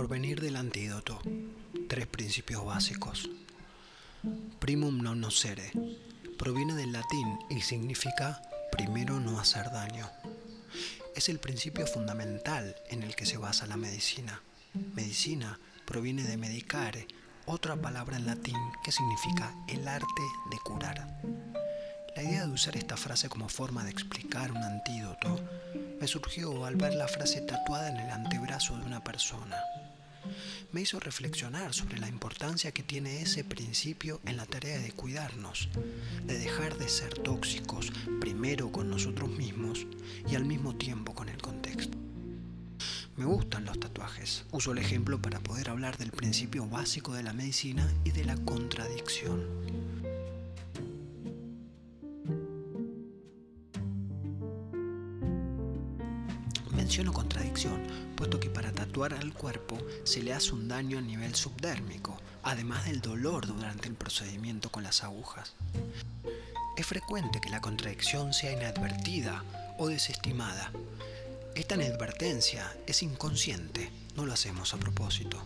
Porvenir del antídoto. Tres principios básicos. Primum non nocere. Proviene del latín y significa primero no hacer daño. Es el principio fundamental en el que se basa la medicina. Medicina proviene de medicare, otra palabra en latín que significa el arte de curar. La idea de usar esta frase como forma de explicar un antídoto me surgió al ver la frase tatuada en el antebrazo de una persona. Me hizo reflexionar sobre la importancia que tiene ese principio en la tarea de cuidarnos, de dejar de ser tóxicos primero con nosotros mismos y al mismo tiempo con el contexto. Me gustan los tatuajes. Uso el ejemplo para poder hablar del principio básico de la medicina y de la contradicción. Menciono contradicción, puesto que para tatuar al cuerpo se le hace un daño a nivel subdérmico, además del dolor durante el procedimiento con las agujas. Es frecuente que la contradicción sea inadvertida o desestimada. Esta inadvertencia es inconsciente, no lo hacemos a propósito.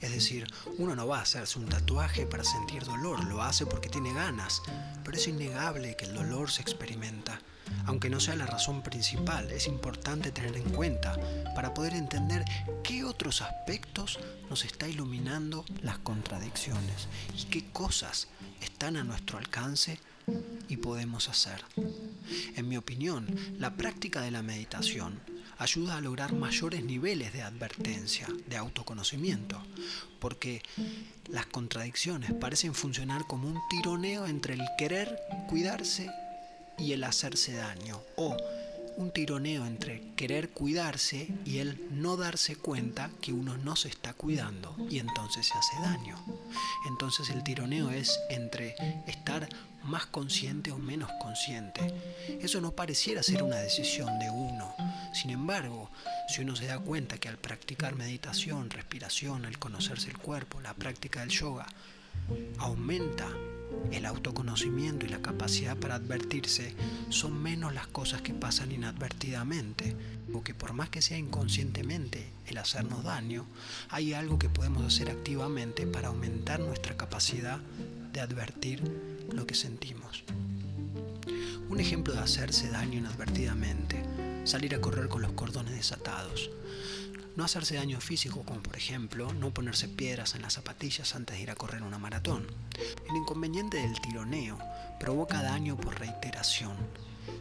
Es decir, uno no va a hacerse un tatuaje para sentir dolor, lo hace porque tiene ganas, pero es innegable que el dolor se experimenta aunque no sea la razón principal, es importante tener en cuenta para poder entender qué otros aspectos nos está iluminando las contradicciones y qué cosas están a nuestro alcance y podemos hacer. En mi opinión, la práctica de la meditación ayuda a lograr mayores niveles de advertencia, de autoconocimiento, porque las contradicciones parecen funcionar como un tironeo entre el querer cuidarse y el hacerse daño, o un tironeo entre querer cuidarse y el no darse cuenta que uno no se está cuidando y entonces se hace daño. Entonces el tironeo es entre estar más consciente o menos consciente. Eso no pareciera ser una decisión de uno. Sin embargo, si uno se da cuenta que al practicar meditación, respiración, al conocerse el cuerpo, la práctica del yoga, aumenta el autoconocimiento y la capacidad para advertirse son menos las cosas que pasan inadvertidamente, o que por más que sea inconscientemente el hacernos daño, hay algo que podemos hacer activamente para aumentar nuestra capacidad de advertir lo que sentimos. Un ejemplo de hacerse daño inadvertidamente, salir a correr con los cordones desatados, no hacerse daño físico, como por ejemplo no ponerse piedras en las zapatillas antes de ir a correr una maratón. El inconveniente del tironeo provoca daño por reiteración.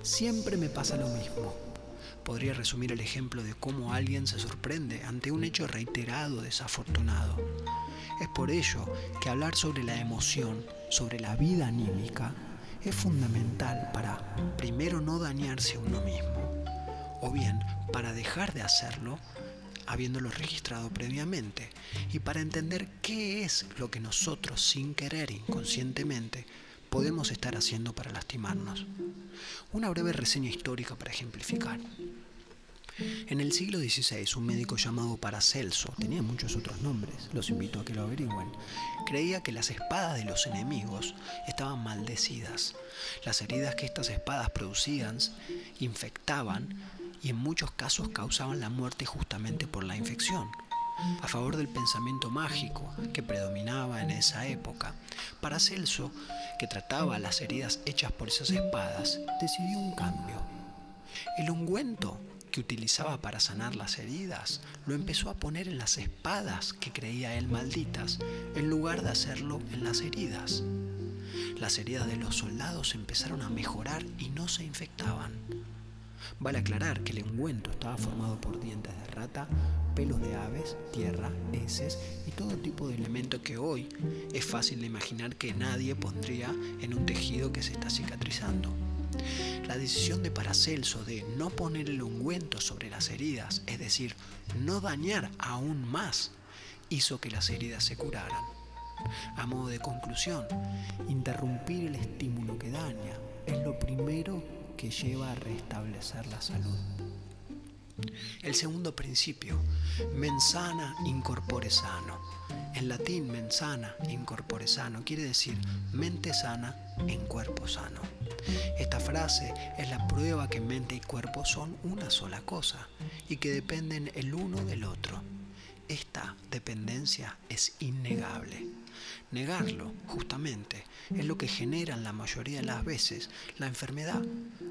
Siempre me pasa lo mismo. Podría resumir el ejemplo de cómo alguien se sorprende ante un hecho reiterado desafortunado. Es por ello que hablar sobre la emoción, sobre la vida anímica, es fundamental para, primero, no dañarse a uno mismo, o bien, para dejar de hacerlo, habiéndolo registrado previamente y para entender qué es lo que nosotros sin querer inconscientemente podemos estar haciendo para lastimarnos. Una breve reseña histórica para ejemplificar. En el siglo XVI, un médico llamado Paracelso, tenía muchos otros nombres, los invito a que lo averigüen, creía que las espadas de los enemigos estaban maldecidas. Las heridas que estas espadas producían infectaban y en muchos casos causaban la muerte justamente por la infección. A favor del pensamiento mágico que predominaba en esa época, Paracelso, que trataba las heridas hechas por esas espadas, decidió un cambio. El ungüento que utilizaba para sanar las heridas lo empezó a poner en las espadas que creía él malditas, en lugar de hacerlo en las heridas. Las heridas de los soldados empezaron a mejorar y no se infectaban. Vale aclarar que el ungüento estaba formado por dientes de rata, pelos de aves, tierra, heces y todo tipo de elemento que hoy es fácil de imaginar que nadie pondría en un tejido que se está cicatrizando. La decisión de Paracelso de no poner el ungüento sobre las heridas, es decir, no dañar aún más, hizo que las heridas se curaran. A modo de conclusión, interrumpir el estímulo que daña es lo primero que lleva a restablecer la salud. El segundo principio, mensana incorpore sano. En latín, mensana incorpore sano quiere decir mente sana en cuerpo sano. Esta frase es la prueba que mente y cuerpo son una sola cosa y que dependen el uno del otro. Esta dependencia es innegable. Negarlo, justamente, es lo que genera en la mayoría de las veces la enfermedad,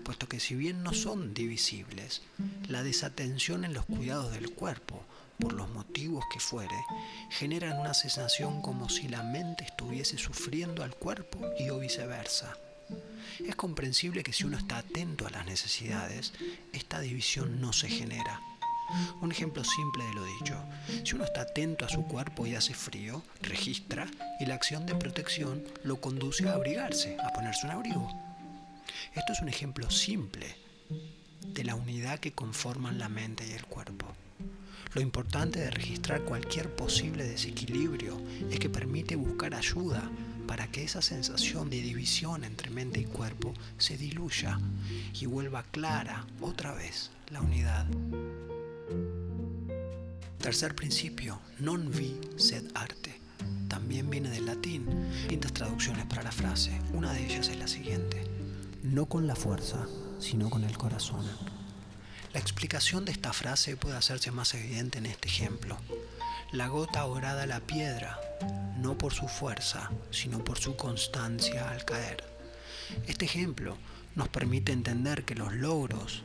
puesto que si bien no son divisibles, la desatención en los cuidados del cuerpo, por los motivos que fuere, generan una sensación como si la mente estuviese sufriendo al cuerpo y o viceversa. Es comprensible que si uno está atento a las necesidades, esta división no se genera un ejemplo simple de lo dicho. Si uno está atento a su cuerpo y hace frío, registra y la acción de protección lo conduce a abrigarse, a ponerse un abrigo. Esto es un ejemplo simple de la unidad que conforman la mente y el cuerpo. Lo importante de registrar cualquier posible desequilibrio es que permite buscar ayuda para que esa sensación de división entre mente y cuerpo se diluya y vuelva clara otra vez la unidad. Tercer principio, non vi sed arte. También viene del latín. Distintas traducciones para la frase. Una de ellas es la siguiente. No con la fuerza, sino con el corazón. La explicación de esta frase puede hacerse más evidente en este ejemplo. La gota orada la piedra, no por su fuerza, sino por su constancia al caer. Este ejemplo nos permite entender que los logros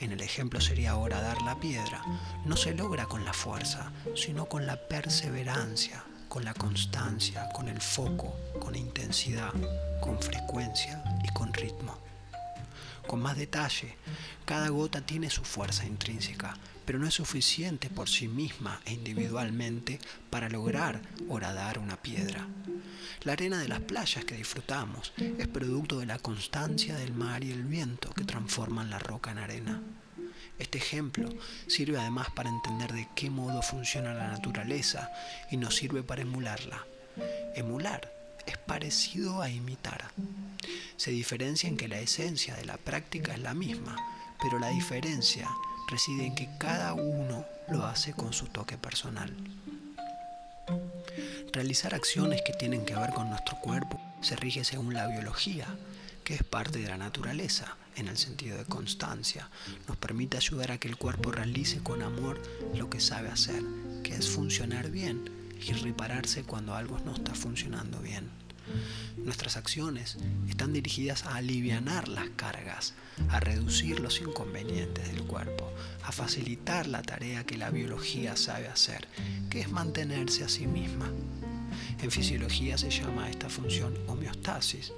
en el ejemplo sería ahora dar la piedra, no se logra con la fuerza, sino con la perseverancia, con la constancia, con el foco, con intensidad, con frecuencia y con ritmo. Con más detalle, cada gota tiene su fuerza intrínseca, pero no es suficiente por sí misma e individualmente para lograr horadar una piedra. La arena de las playas que disfrutamos es producto de la constancia del mar y el viento que transforman la roca en arena. Este ejemplo sirve además para entender de qué modo funciona la naturaleza y nos sirve para emularla. Emular es parecido a imitar. Se diferencia en que la esencia de la práctica es la misma, pero la diferencia reside en que cada uno lo hace con su toque personal. Realizar acciones que tienen que ver con nuestro cuerpo se rige según la biología, que es parte de la naturaleza, en el sentido de constancia. Nos permite ayudar a que el cuerpo realice con amor lo que sabe hacer, que es funcionar bien y repararse cuando algo no está funcionando bien. Nuestras acciones están dirigidas a aliviar las cargas, a reducir los inconvenientes del cuerpo, a facilitar la tarea que la biología sabe hacer, que es mantenerse a sí misma. En fisiología se llama esta función homeostasis.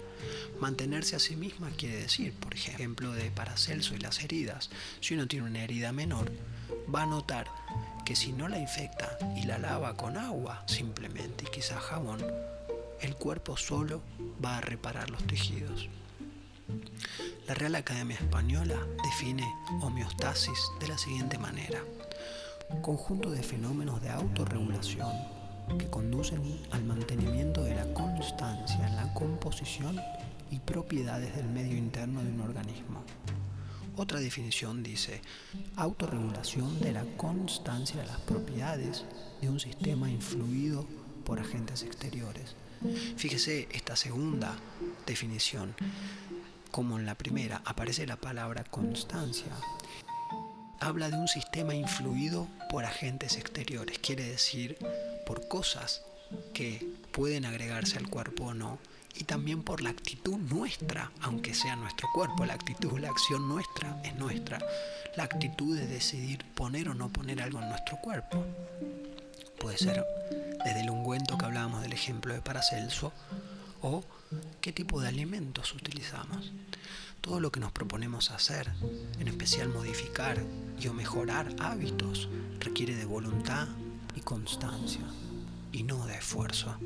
Mantenerse a sí misma quiere decir, por ejemplo, de Paracelso y las heridas. Si uno tiene una herida menor, va a notar que si no la infecta y la lava con agua simplemente y quizá jabón, el cuerpo solo va a reparar los tejidos. La Real Academia Española define homeostasis de la siguiente manera. Conjunto de fenómenos de autorregulación que conducen al mantenimiento de la constancia en la composición y propiedades del medio interno de un organismo. Otra definición dice autorregulación de la constancia de las propiedades de un sistema influido por agentes exteriores. Fíjese esta segunda definición, como en la primera aparece la palabra constancia, habla de un sistema influido por agentes exteriores, quiere decir por cosas que pueden agregarse al cuerpo o no, y también por la actitud nuestra, aunque sea nuestro cuerpo, la actitud, la acción nuestra es nuestra, la actitud de decidir poner o no poner algo en nuestro cuerpo. Puede ser desde el ungüento que hablábamos del ejemplo de Paracelso, o qué tipo de alimentos utilizamos. Todo lo que nos proponemos hacer, en especial modificar y o mejorar hábitos, requiere de voluntad, y constancia y no de esfuerzo.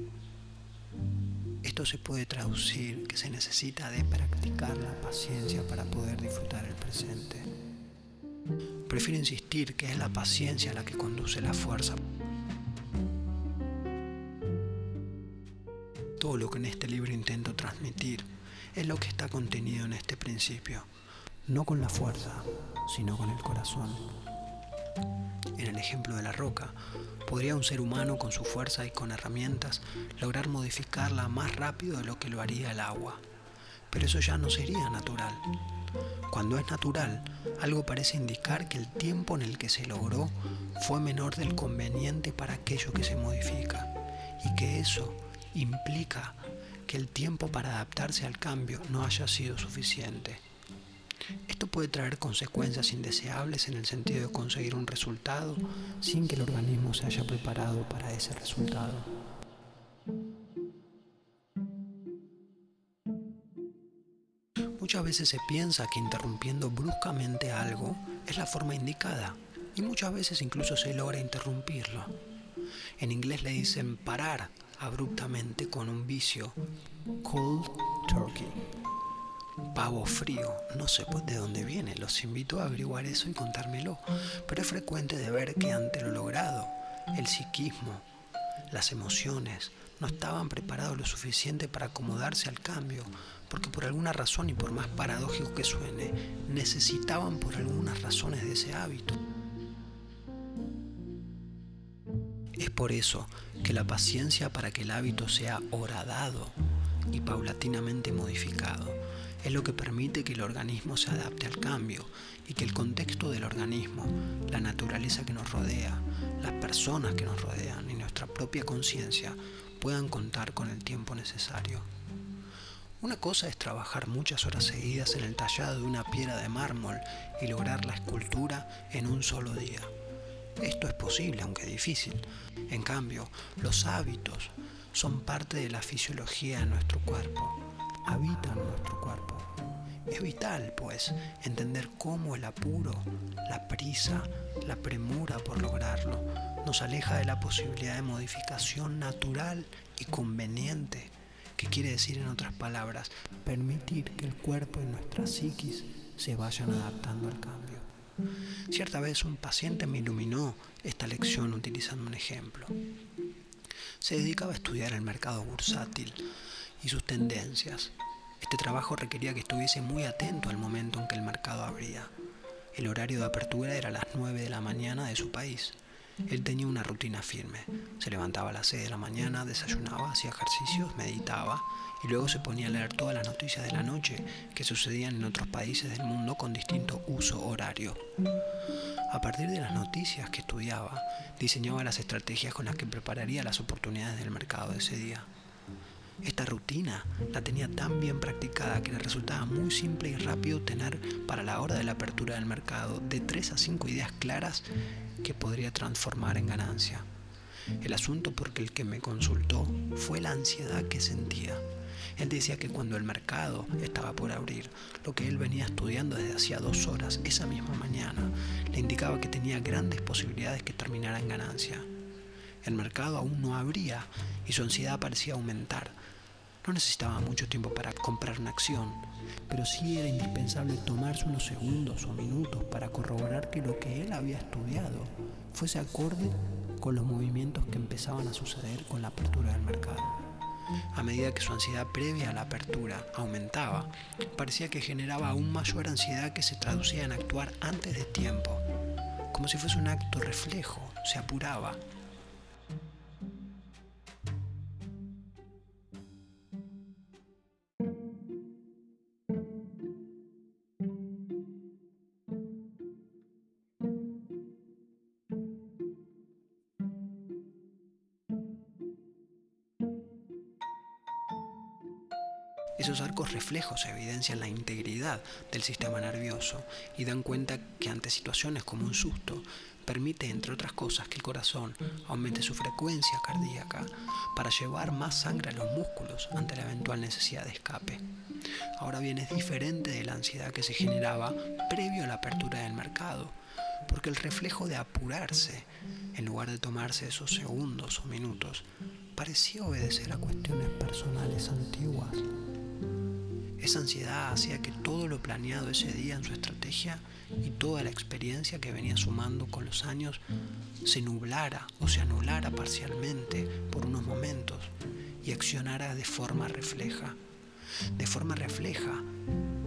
Esto se puede traducir que se necesita de practicar la paciencia para poder disfrutar el presente. Prefiero insistir que es la paciencia la que conduce la fuerza. Todo lo que en este libro intento transmitir es lo que está contenido en este principio, no con la fuerza, sino con el corazón. En el ejemplo de la roca, ¿podría un ser humano con su fuerza y con herramientas lograr modificarla más rápido de lo que lo haría el agua? Pero eso ya no sería natural. Cuando es natural, algo parece indicar que el tiempo en el que se logró fue menor del conveniente para aquello que se modifica y que eso implica que el tiempo para adaptarse al cambio no haya sido suficiente. Esto puede traer consecuencias indeseables en el sentido de conseguir un resultado sin que el organismo se haya preparado para ese resultado. Muchas veces se piensa que interrumpiendo bruscamente algo es la forma indicada y muchas veces incluso se logra interrumpirlo. En inglés le dicen parar abruptamente con un vicio, cold turkey. Pavo frío, no sé de dónde viene, los invito a averiguar eso y contármelo, pero es frecuente de ver que ante lo logrado, el psiquismo, las emociones, no estaban preparados lo suficiente para acomodarse al cambio, porque por alguna razón y por más paradójico que suene, necesitaban por algunas razones de ese hábito. Es por eso que la paciencia para que el hábito sea horadado y paulatinamente modificado es lo que permite que el organismo se adapte al cambio y que el contexto del organismo, la naturaleza que nos rodea, las personas que nos rodean y nuestra propia conciencia puedan contar con el tiempo necesario. Una cosa es trabajar muchas horas seguidas en el tallado de una piedra de mármol y lograr la escultura en un solo día. Esto es posible, aunque difícil. En cambio, los hábitos son parte de la fisiología de nuestro cuerpo habitan nuestro cuerpo. Es vital, pues, entender cómo el apuro, la prisa, la premura por lograrlo nos aleja de la posibilidad de modificación natural y conveniente, que quiere decir en otras palabras, permitir que el cuerpo y nuestra psiquis se vayan adaptando al cambio. Cierta vez un paciente me iluminó esta lección utilizando un ejemplo. Se dedicaba a estudiar el mercado bursátil y sus tendencias. Este trabajo requería que estuviese muy atento al momento en que el mercado abría. El horario de apertura era las 9 de la mañana de su país. Él tenía una rutina firme. Se levantaba a las 6 de la mañana, desayunaba, hacía ejercicios, meditaba y luego se ponía a leer todas las noticias de la noche que sucedían en otros países del mundo con distinto uso horario. A partir de las noticias que estudiaba, diseñaba las estrategias con las que prepararía las oportunidades del mercado de ese día. Esta rutina la tenía tan bien practicada que le resultaba muy simple y rápido tener para la hora de la apertura del mercado de 3 a 5 ideas claras que podría transformar en ganancia. El asunto porque el que me consultó fue la ansiedad que sentía. Él decía que cuando el mercado estaba por abrir, lo que él venía estudiando desde hacía dos horas esa misma mañana le indicaba que tenía grandes posibilidades que terminara en ganancia. El mercado aún no abría y su ansiedad parecía aumentar, no necesitaba mucho tiempo para comprar una acción, pero sí era indispensable tomarse unos segundos o minutos para corroborar que lo que él había estudiado fuese acorde con los movimientos que empezaban a suceder con la apertura del mercado. A medida que su ansiedad previa a la apertura aumentaba, parecía que generaba aún mayor ansiedad que se traducía en actuar antes de tiempo, como si fuese un acto reflejo, se apuraba, Esos arcos reflejos evidencian la integridad del sistema nervioso y dan cuenta que ante situaciones como un susto, permite, entre otras cosas, que el corazón aumente su frecuencia cardíaca para llevar más sangre a los músculos ante la eventual necesidad de escape. Ahora bien, es diferente de la ansiedad que se generaba previo a la apertura del mercado, porque el reflejo de apurarse, en lugar de tomarse esos segundos o minutos, parecía obedecer a cuestiones personales antiguas esa ansiedad hacía que todo lo planeado ese día en su estrategia y toda la experiencia que venía sumando con los años se nublara o se anulara parcialmente por unos momentos y accionara de forma refleja. De forma refleja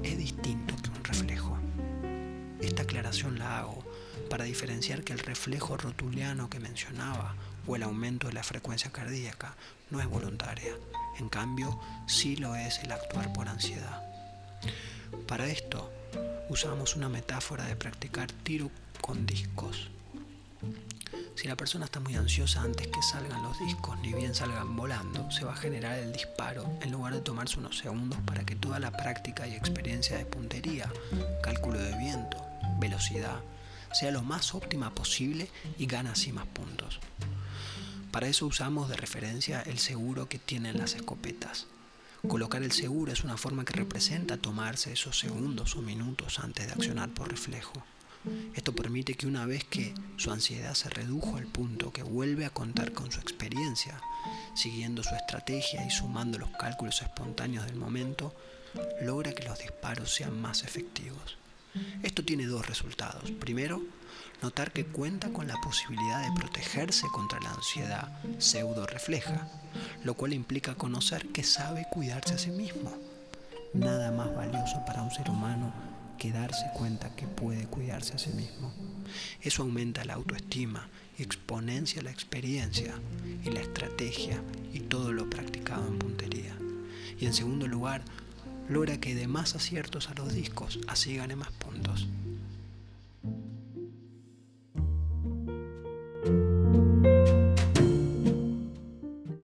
es distinto que un reflejo. Esta aclaración la hago para diferenciar que el reflejo rotuliano que mencionaba o el aumento de la frecuencia cardíaca no es voluntaria. En cambio, sí lo es el actuar por ansiedad. Para esto, usamos una metáfora de practicar tiro con discos. Si la persona está muy ansiosa antes que salgan los discos, ni bien salgan volando, se va a generar el disparo en lugar de tomarse unos segundos para que toda la práctica y experiencia de puntería, cálculo de viento, velocidad, sea lo más óptima posible y gana así más puntos. Para eso usamos de referencia el seguro que tienen las escopetas. Colocar el seguro es una forma que representa tomarse esos segundos o minutos antes de accionar por reflejo. Esto permite que una vez que su ansiedad se redujo al punto que vuelve a contar con su experiencia, siguiendo su estrategia y sumando los cálculos espontáneos del momento, logra que los disparos sean más efectivos. Esto tiene dos resultados. Primero, notar que cuenta con la posibilidad de protegerse contra la ansiedad pseudo refleja, lo cual implica conocer que sabe cuidarse a sí mismo. Nada más valioso para un ser humano que darse cuenta que puede cuidarse a sí mismo. Eso aumenta la autoestima y exponencia la experiencia y la estrategia y todo lo practicado en puntería. Y en segundo lugar, logra que de más aciertos a los discos así gane más puntos.